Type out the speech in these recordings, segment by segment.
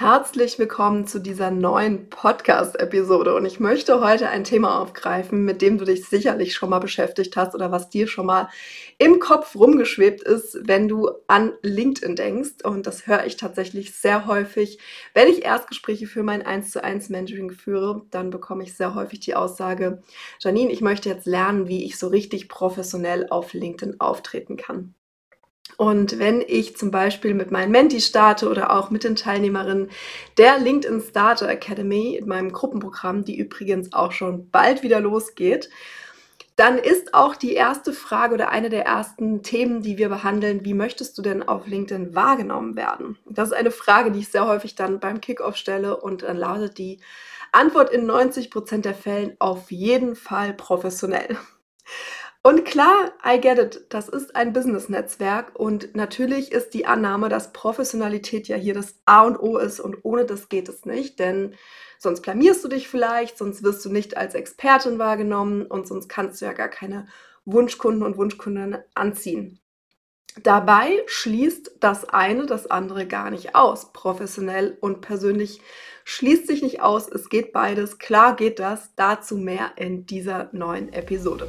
Herzlich willkommen zu dieser neuen Podcast-Episode und ich möchte heute ein Thema aufgreifen, mit dem du dich sicherlich schon mal beschäftigt hast oder was dir schon mal im Kopf rumgeschwebt ist, wenn du an LinkedIn denkst. Und das höre ich tatsächlich sehr häufig. Wenn ich Erstgespräche für mein 1 zu 1 Mentoring führe, dann bekomme ich sehr häufig die Aussage, Janine, ich möchte jetzt lernen, wie ich so richtig professionell auf LinkedIn auftreten kann. Und wenn ich zum Beispiel mit meinen Menti starte oder auch mit den Teilnehmerinnen der LinkedIn Starter Academy in meinem Gruppenprogramm, die übrigens auch schon bald wieder losgeht, dann ist auch die erste Frage oder eine der ersten Themen, die wir behandeln, wie möchtest du denn auf LinkedIn wahrgenommen werden? Das ist eine Frage, die ich sehr häufig dann beim Kickoff stelle und dann lautet die Antwort in 90 Prozent der Fällen auf jeden Fall professionell. Und klar, I get it, das ist ein Business-Netzwerk und natürlich ist die Annahme, dass Professionalität ja hier das A und O ist und ohne das geht es nicht, denn sonst blamierst du dich vielleicht, sonst wirst du nicht als Expertin wahrgenommen und sonst kannst du ja gar keine Wunschkunden und Wunschkundinnen anziehen. Dabei schließt das eine das andere gar nicht aus. Professionell und persönlich schließt sich nicht aus. Es geht beides. Klar geht das. Dazu mehr in dieser neuen Episode.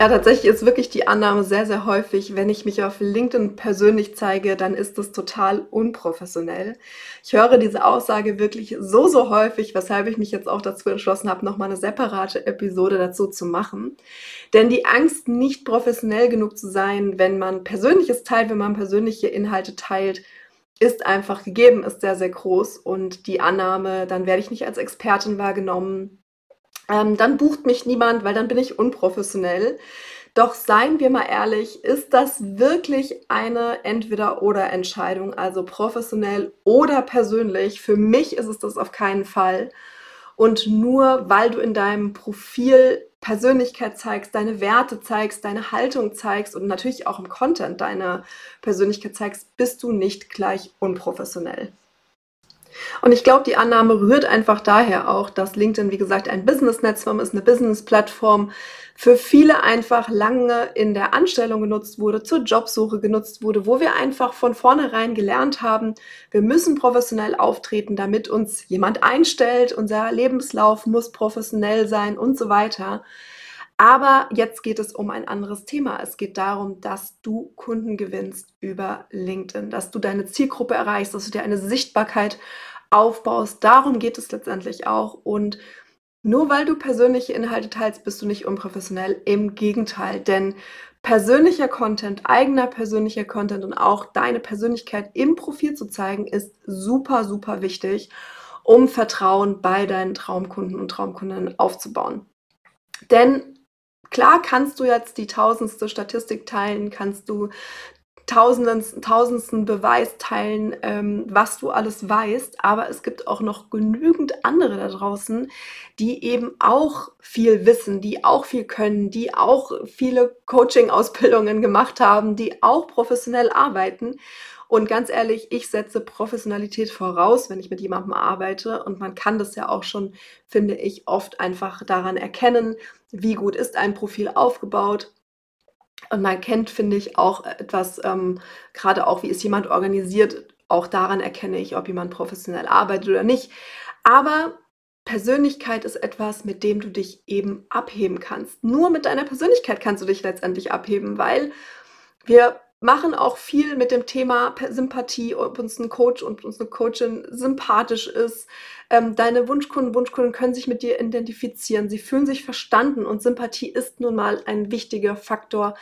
Ja, tatsächlich ist wirklich die Annahme sehr, sehr häufig, wenn ich mich auf LinkedIn persönlich zeige, dann ist das total unprofessionell. Ich höre diese Aussage wirklich so, so häufig, weshalb ich mich jetzt auch dazu entschlossen habe, nochmal eine separate Episode dazu zu machen. Denn die Angst, nicht professionell genug zu sein, wenn man Persönliches teilt, wenn man persönliche Inhalte teilt, ist einfach gegeben, ist sehr, sehr groß. Und die Annahme, dann werde ich nicht als Expertin wahrgenommen, ähm, dann bucht mich niemand, weil dann bin ich unprofessionell. Doch seien wir mal ehrlich, ist das wirklich eine Entweder-oder-Entscheidung, also professionell oder persönlich? Für mich ist es das auf keinen Fall. Und nur weil du in deinem Profil Persönlichkeit zeigst, deine Werte zeigst, deine Haltung zeigst und natürlich auch im Content deine Persönlichkeit zeigst, bist du nicht gleich unprofessionell. Und ich glaube, die Annahme rührt einfach daher auch, dass LinkedIn, wie gesagt, ein Business-Netzwerk ist, eine Business-Plattform, für viele einfach lange in der Anstellung genutzt wurde, zur Jobsuche genutzt wurde, wo wir einfach von vornherein gelernt haben, wir müssen professionell auftreten, damit uns jemand einstellt, unser Lebenslauf muss professionell sein und so weiter. Aber jetzt geht es um ein anderes Thema. Es geht darum, dass du Kunden gewinnst über LinkedIn, dass du deine Zielgruppe erreichst, dass du dir eine Sichtbarkeit aufbaust. Darum geht es letztendlich auch. Und nur weil du persönliche Inhalte teilst, bist du nicht unprofessionell. Im Gegenteil, denn persönlicher Content, eigener persönlicher Content und auch deine Persönlichkeit im Profil zu zeigen, ist super, super wichtig, um Vertrauen bei deinen Traumkunden und Traumkundinnen aufzubauen. Denn Klar kannst du jetzt die tausendste Statistik teilen, kannst du tausendsten, tausendsten Beweis teilen, ähm, was du alles weißt, aber es gibt auch noch genügend andere da draußen, die eben auch viel wissen, die auch viel können, die auch viele Coaching-Ausbildungen gemacht haben, die auch professionell arbeiten. Und ganz ehrlich, ich setze Professionalität voraus, wenn ich mit jemandem arbeite. Und man kann das ja auch schon, finde ich, oft einfach daran erkennen, wie gut ist ein Profil aufgebaut. Und man kennt, finde ich, auch etwas, ähm, gerade auch, wie ist jemand organisiert. Auch daran erkenne ich, ob jemand professionell arbeitet oder nicht. Aber Persönlichkeit ist etwas, mit dem du dich eben abheben kannst. Nur mit deiner Persönlichkeit kannst du dich letztendlich abheben, weil wir machen auch viel mit dem Thema Sympathie, ob uns ein Coach und uns 'ne Coachin sympathisch ist. Ähm, deine Wunschkunden, Wunschkunden können sich mit dir identifizieren. Sie fühlen sich verstanden und Sympathie ist nun mal ein wichtiger Faktor,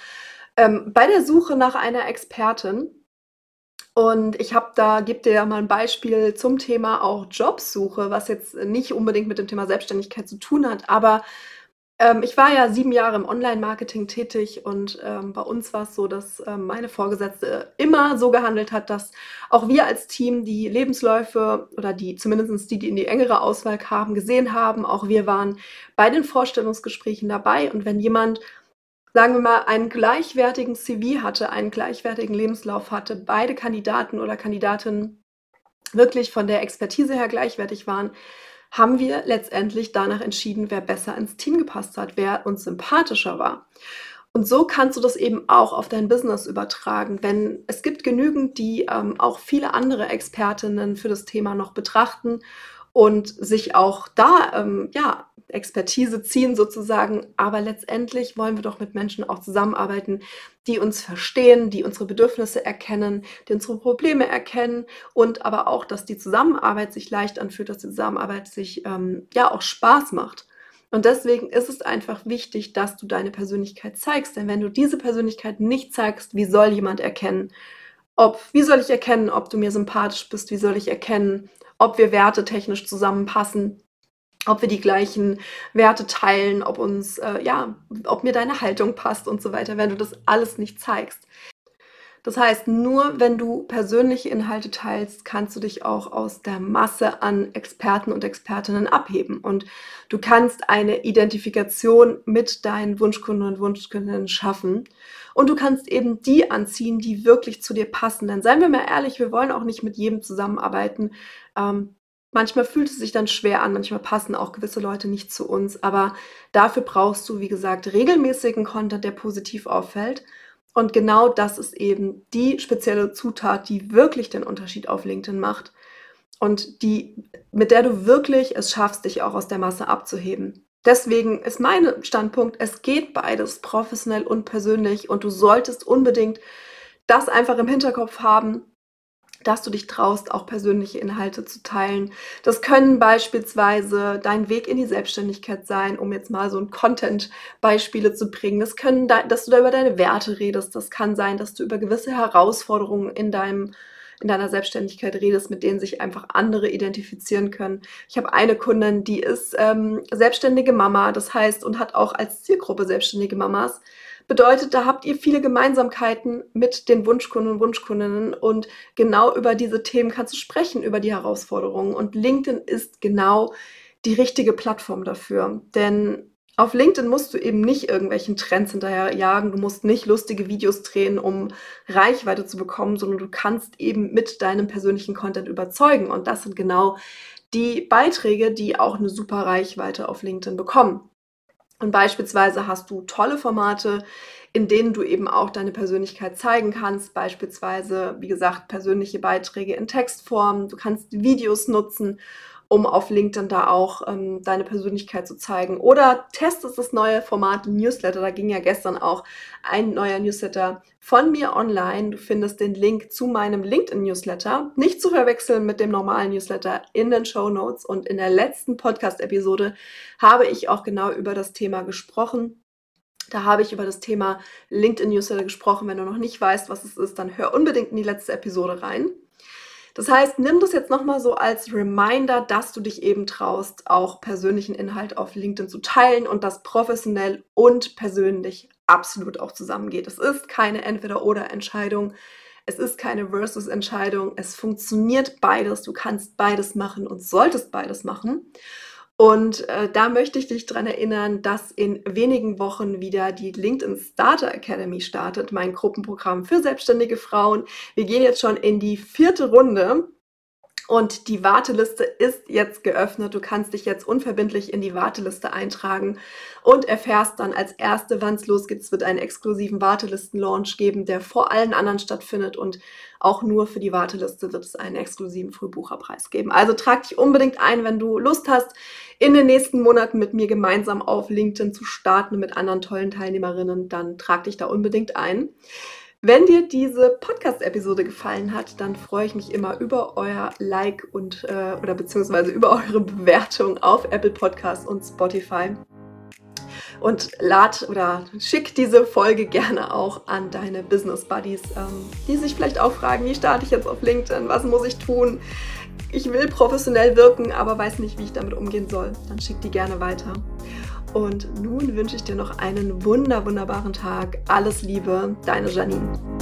ähm, bei der Suche nach einer Expertin. Und ich habe da gebe dir ja mal ein Beispiel zum Thema auch Jobsuche, was jetzt nicht unbedingt mit dem Thema Selbstständigkeit zu tun hat, aber ähm, ich war ja sieben Jahre im Online-Marketing tätig und, ähm, bei uns war es so, dass, ähm, meine Vorgesetzte immer so gehandelt hat, dass auch wir als Team die Lebensläufe oder die zumindest die, die in die engere Auswahl kamen, gesehen haben. Auch wir waren bei den Vorstellungsgesprächen dabei und wenn jemand, sagen wir mal, einen gleichwertigen CV hatte, einen gleichwertigen Lebenslauf hatte, beide Kandidaten oder Kandidatinnen wirklich von der Expertise her gleichwertig waren, haben wir letztendlich danach entschieden, wer besser ins Team gepasst hat, wer uns sympathischer war. Und so kannst du das eben auch auf dein Business übertragen, wenn es gibt genügend, die ähm, auch viele andere Expertinnen für das Thema noch betrachten und sich auch da ähm, ja Expertise ziehen sozusagen. Aber letztendlich wollen wir doch mit Menschen auch zusammenarbeiten, die uns verstehen, die unsere Bedürfnisse erkennen, die unsere Probleme erkennen und aber auch, dass die Zusammenarbeit sich leicht anfühlt, dass die Zusammenarbeit sich ähm, ja auch Spaß macht. Und deswegen ist es einfach wichtig, dass du deine Persönlichkeit zeigst. Denn wenn du diese Persönlichkeit nicht zeigst, wie soll jemand erkennen, ob, wie soll ich erkennen, ob du mir sympathisch bist, wie soll ich erkennen, ob wir wertetechnisch zusammenpassen, ob wir die gleichen Werte teilen, ob uns, äh, ja, ob mir deine Haltung passt und so weiter, wenn du das alles nicht zeigst. Das heißt, nur wenn du persönliche Inhalte teilst, kannst du dich auch aus der Masse an Experten und Expertinnen abheben. Und du kannst eine Identifikation mit deinen Wunschkunden und Wunschkundinnen schaffen. Und du kannst eben die anziehen, die wirklich zu dir passen. Denn seien wir mal ehrlich, wir wollen auch nicht mit jedem zusammenarbeiten. Ähm, Manchmal fühlt es sich dann schwer an, manchmal passen auch gewisse Leute nicht zu uns, aber dafür brauchst du, wie gesagt, regelmäßigen Content, der positiv auffällt. Und genau das ist eben die spezielle Zutat, die wirklich den Unterschied auf LinkedIn macht und die, mit der du wirklich es schaffst, dich auch aus der Masse abzuheben. Deswegen ist mein Standpunkt, es geht beides, professionell und persönlich, und du solltest unbedingt das einfach im Hinterkopf haben, dass du dich traust, auch persönliche Inhalte zu teilen. Das können beispielsweise dein Weg in die Selbstständigkeit sein, um jetzt mal so ein Content-Beispiele zu bringen. Das können, dass du da über deine Werte redest. Das kann sein, dass du über gewisse Herausforderungen in deinem in deiner Selbstständigkeit redest, mit denen sich einfach andere identifizieren können. Ich habe eine Kundin, die ist ähm, selbstständige Mama, das heißt, und hat auch als Zielgruppe selbstständige Mamas Bedeutet, da habt ihr viele Gemeinsamkeiten mit den Wunschkunden und Wunschkundinnen und genau über diese Themen kannst du sprechen, über die Herausforderungen. Und LinkedIn ist genau die richtige Plattform dafür. Denn auf LinkedIn musst du eben nicht irgendwelchen Trends hinterherjagen, du musst nicht lustige Videos drehen, um Reichweite zu bekommen, sondern du kannst eben mit deinem persönlichen Content überzeugen. Und das sind genau die Beiträge, die auch eine super Reichweite auf LinkedIn bekommen. Und beispielsweise hast du tolle Formate, in denen du eben auch deine Persönlichkeit zeigen kannst. Beispielsweise, wie gesagt, persönliche Beiträge in Textform. Du kannst Videos nutzen um auf LinkedIn da auch ähm, deine Persönlichkeit zu zeigen. Oder testest das neue Format Newsletter. Da ging ja gestern auch ein neuer Newsletter von mir online. Du findest den Link zu meinem LinkedIn-Newsletter. Nicht zu verwechseln mit dem normalen Newsletter in den Show Notes. Und in der letzten Podcast-Episode habe ich auch genau über das Thema gesprochen. Da habe ich über das Thema LinkedIn Newsletter gesprochen. Wenn du noch nicht weißt, was es ist, dann hör unbedingt in die letzte Episode rein. Das heißt, nimm das jetzt nochmal so als Reminder, dass du dich eben traust, auch persönlichen Inhalt auf LinkedIn zu teilen und das professionell und persönlich absolut auch zusammengeht. Es ist keine Entweder-Oder-Entscheidung. Es ist keine Versus-Entscheidung. Es funktioniert beides. Du kannst beides machen und solltest beides machen. Und äh, da möchte ich dich daran erinnern, dass in wenigen Wochen wieder die LinkedIn Starter Academy startet, mein Gruppenprogramm für selbstständige Frauen. Wir gehen jetzt schon in die vierte Runde und die Warteliste ist jetzt geöffnet. Du kannst dich jetzt unverbindlich in die Warteliste eintragen und erfährst dann als Erste, wann es losgeht. Es wird einen exklusiven Wartelisten-Launch geben, der vor allen anderen stattfindet und auch nur für die Warteliste wird es einen exklusiven Frühbucherpreis geben. Also trag dich unbedingt ein, wenn du Lust hast, in den nächsten Monaten mit mir gemeinsam auf LinkedIn zu starten mit anderen tollen Teilnehmerinnen, dann trag dich da unbedingt ein. Wenn dir diese Podcast-Episode gefallen hat, dann freue ich mich immer über euer Like und äh, oder beziehungsweise über eure Bewertung auf Apple Podcasts und Spotify. Und lad oder schick diese Folge gerne auch an deine Business Buddies, ähm, die sich vielleicht auch fragen, wie starte ich jetzt auf LinkedIn, was muss ich tun? Ich will professionell wirken, aber weiß nicht, wie ich damit umgehen soll. Dann schick die gerne weiter. Und nun wünsche ich dir noch einen wunder, wunderbaren Tag. Alles Liebe, deine Janine.